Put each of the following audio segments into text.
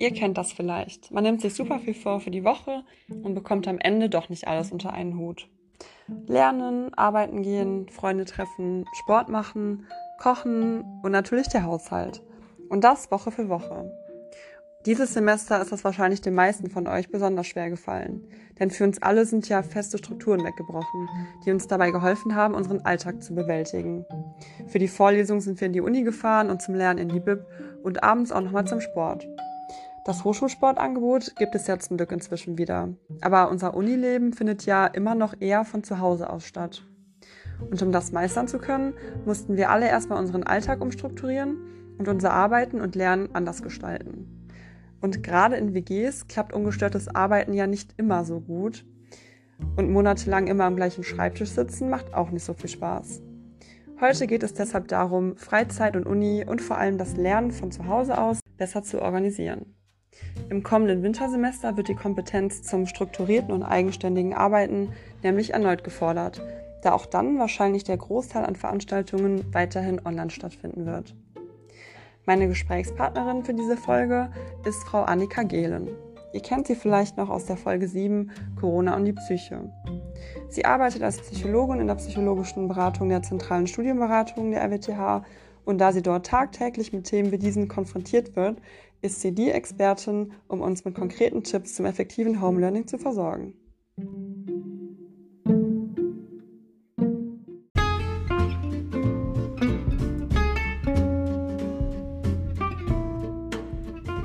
Ihr kennt das vielleicht. Man nimmt sich super viel vor für die Woche und bekommt am Ende doch nicht alles unter einen Hut. Lernen, arbeiten gehen, Freunde treffen, Sport machen, kochen und natürlich der Haushalt. Und das Woche für Woche. Dieses Semester ist das wahrscheinlich den meisten von euch besonders schwer gefallen. Denn für uns alle sind ja feste Strukturen weggebrochen, die uns dabei geholfen haben, unseren Alltag zu bewältigen. Für die Vorlesung sind wir in die Uni gefahren und zum Lernen in die Bib und abends auch nochmal zum Sport. Das Hochschulsportangebot gibt es ja zum Glück inzwischen wieder. Aber unser Unileben findet ja immer noch eher von zu Hause aus statt. Und um das meistern zu können, mussten wir alle erstmal unseren Alltag umstrukturieren und unser Arbeiten und Lernen anders gestalten. Und gerade in WGs klappt ungestörtes Arbeiten ja nicht immer so gut. Und monatelang immer am gleichen Schreibtisch sitzen macht auch nicht so viel Spaß. Heute geht es deshalb darum, Freizeit und Uni und vor allem das Lernen von zu Hause aus besser zu organisieren. Im kommenden Wintersemester wird die Kompetenz zum strukturierten und eigenständigen Arbeiten nämlich erneut gefordert, da auch dann wahrscheinlich der Großteil an Veranstaltungen weiterhin online stattfinden wird. Meine Gesprächspartnerin für diese Folge ist Frau Annika Gehlen. Ihr kennt sie vielleicht noch aus der Folge 7 Corona und die Psyche. Sie arbeitet als Psychologin in der psychologischen Beratung der zentralen Studienberatung der RWTH und da sie dort tagtäglich mit Themen wie diesen konfrontiert wird, ist sie die Expertin, um uns mit konkreten Tipps zum effektiven Home Learning zu versorgen.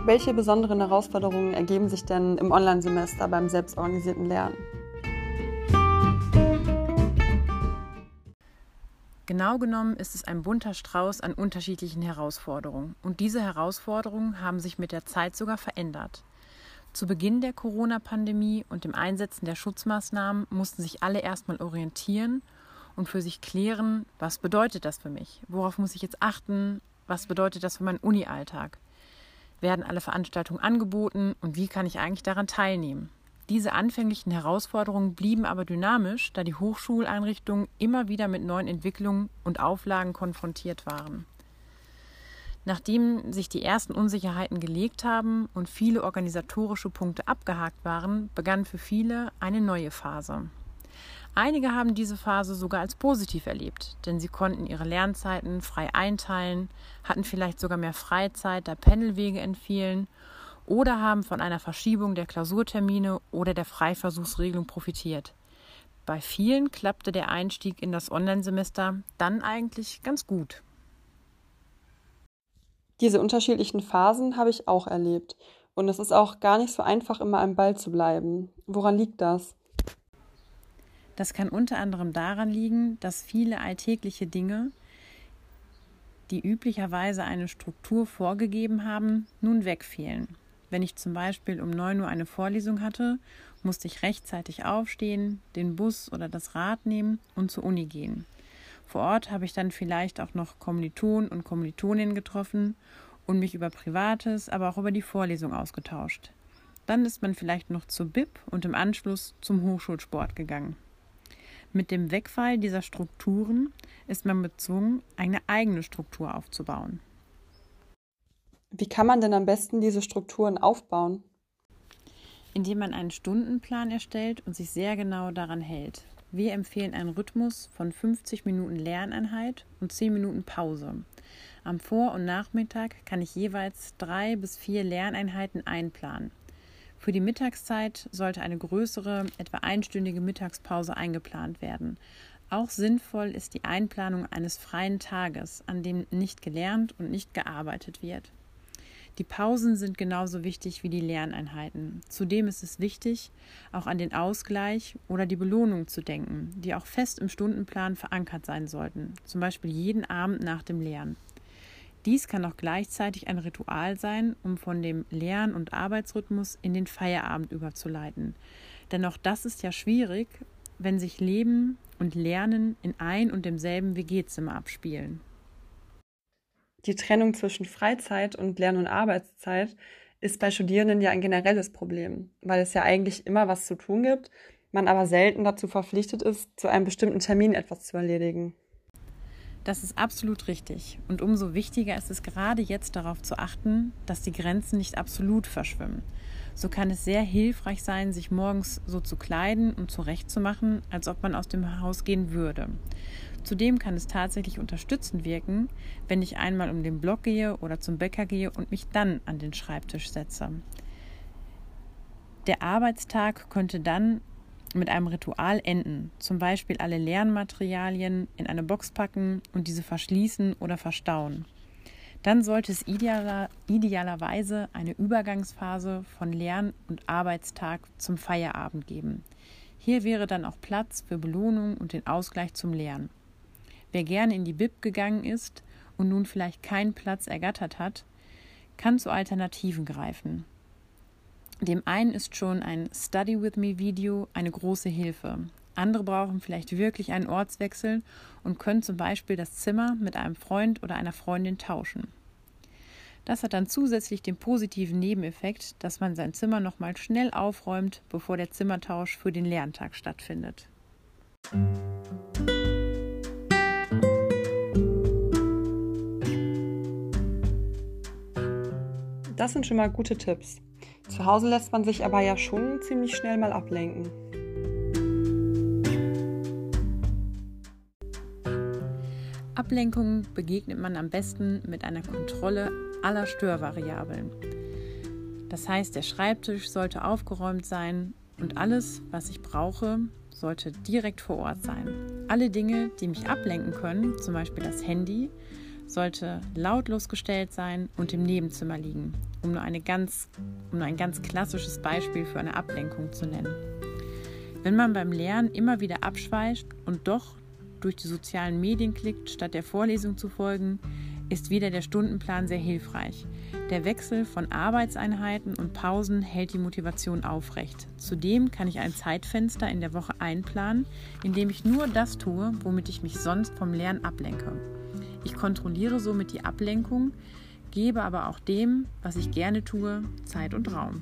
Welche besonderen Herausforderungen ergeben sich denn im Online-Semester beim selbstorganisierten Lernen? Genau genommen ist es ein bunter Strauß an unterschiedlichen Herausforderungen. Und diese Herausforderungen haben sich mit der Zeit sogar verändert. Zu Beginn der Corona-Pandemie und dem Einsetzen der Schutzmaßnahmen mussten sich alle erstmal orientieren und für sich klären, was bedeutet das für mich? Worauf muss ich jetzt achten? Was bedeutet das für meinen Uni-Alltag? werden alle Veranstaltungen angeboten und wie kann ich eigentlich daran teilnehmen. Diese anfänglichen Herausforderungen blieben aber dynamisch, da die Hochschuleinrichtungen immer wieder mit neuen Entwicklungen und Auflagen konfrontiert waren. Nachdem sich die ersten Unsicherheiten gelegt haben und viele organisatorische Punkte abgehakt waren, begann für viele eine neue Phase. Einige haben diese Phase sogar als positiv erlebt, denn sie konnten ihre Lernzeiten frei einteilen, hatten vielleicht sogar mehr Freizeit, da Pendelwege entfielen, oder haben von einer Verschiebung der Klausurtermine oder der Freiversuchsregelung profitiert. Bei vielen klappte der Einstieg in das Online-Semester dann eigentlich ganz gut. Diese unterschiedlichen Phasen habe ich auch erlebt. Und es ist auch gar nicht so einfach, immer am Ball zu bleiben. Woran liegt das? Das kann unter anderem daran liegen, dass viele alltägliche Dinge, die üblicherweise eine Struktur vorgegeben haben, nun wegfehlen. Wenn ich zum Beispiel um 9 Uhr eine Vorlesung hatte, musste ich rechtzeitig aufstehen, den Bus oder das Rad nehmen und zur Uni gehen. Vor Ort habe ich dann vielleicht auch noch Kommilitonen und Kommilitoninnen getroffen und mich über Privates, aber auch über die Vorlesung ausgetauscht. Dann ist man vielleicht noch zur BIP und im Anschluss zum Hochschulsport gegangen. Mit dem Wegfall dieser Strukturen ist man gezwungen, eine eigene Struktur aufzubauen. Wie kann man denn am besten diese Strukturen aufbauen? Indem man einen Stundenplan erstellt und sich sehr genau daran hält. Wir empfehlen einen Rhythmus von 50 Minuten Lerneinheit und 10 Minuten Pause. Am Vor- und Nachmittag kann ich jeweils drei bis vier Lerneinheiten einplanen. Für die Mittagszeit sollte eine größere, etwa einstündige Mittagspause eingeplant werden. Auch sinnvoll ist die Einplanung eines freien Tages, an dem nicht gelernt und nicht gearbeitet wird. Die Pausen sind genauso wichtig wie die Lerneinheiten. Zudem ist es wichtig, auch an den Ausgleich oder die Belohnung zu denken, die auch fest im Stundenplan verankert sein sollten, zum Beispiel jeden Abend nach dem Lernen. Dies kann auch gleichzeitig ein Ritual sein, um von dem Lern- und Arbeitsrhythmus in den Feierabend überzuleiten. Denn auch das ist ja schwierig, wenn sich Leben und Lernen in ein und demselben WG-Zimmer abspielen. Die Trennung zwischen Freizeit und Lern- und Arbeitszeit ist bei Studierenden ja ein generelles Problem, weil es ja eigentlich immer was zu tun gibt, man aber selten dazu verpflichtet ist, zu einem bestimmten Termin etwas zu erledigen. Das ist absolut richtig. Und umso wichtiger ist es gerade jetzt darauf zu achten, dass die Grenzen nicht absolut verschwimmen. So kann es sehr hilfreich sein, sich morgens so zu kleiden und zurechtzumachen, als ob man aus dem Haus gehen würde. Zudem kann es tatsächlich unterstützend wirken, wenn ich einmal um den Block gehe oder zum Bäcker gehe und mich dann an den Schreibtisch setze. Der Arbeitstag könnte dann mit einem Ritual enden, zum Beispiel alle Lernmaterialien in eine Box packen und diese verschließen oder verstauen. Dann sollte es idealer, idealerweise eine Übergangsphase von Lern- und Arbeitstag zum Feierabend geben. Hier wäre dann auch Platz für Belohnung und den Ausgleich zum Lernen. Wer gerne in die Bib gegangen ist und nun vielleicht keinen Platz ergattert hat, kann zu Alternativen greifen. Dem einen ist schon ein Study with Me Video eine große Hilfe. Andere brauchen vielleicht wirklich einen Ortswechsel und können zum Beispiel das Zimmer mit einem Freund oder einer Freundin tauschen. Das hat dann zusätzlich den positiven Nebeneffekt, dass man sein Zimmer nochmal schnell aufräumt, bevor der Zimmertausch für den Lerntag stattfindet. Das sind schon mal gute Tipps. Zu Hause lässt man sich aber ja schon ziemlich schnell mal ablenken. Ablenkungen begegnet man am besten mit einer Kontrolle aller Störvariablen. Das heißt, der Schreibtisch sollte aufgeräumt sein und alles, was ich brauche, sollte direkt vor Ort sein. Alle Dinge, die mich ablenken können, zum Beispiel das Handy, sollte lautlos gestellt sein und im Nebenzimmer liegen, um nur, eine ganz, um nur ein ganz klassisches Beispiel für eine Ablenkung zu nennen. Wenn man beim Lernen immer wieder abschweift und doch durch die sozialen Medien klickt, statt der Vorlesung zu folgen, ist wieder der Stundenplan sehr hilfreich. Der Wechsel von Arbeitseinheiten und Pausen hält die Motivation aufrecht. Zudem kann ich ein Zeitfenster in der Woche einplanen, in dem ich nur das tue, womit ich mich sonst vom Lernen ablenke. Ich kontrolliere somit die Ablenkung, gebe aber auch dem, was ich gerne tue, Zeit und Raum.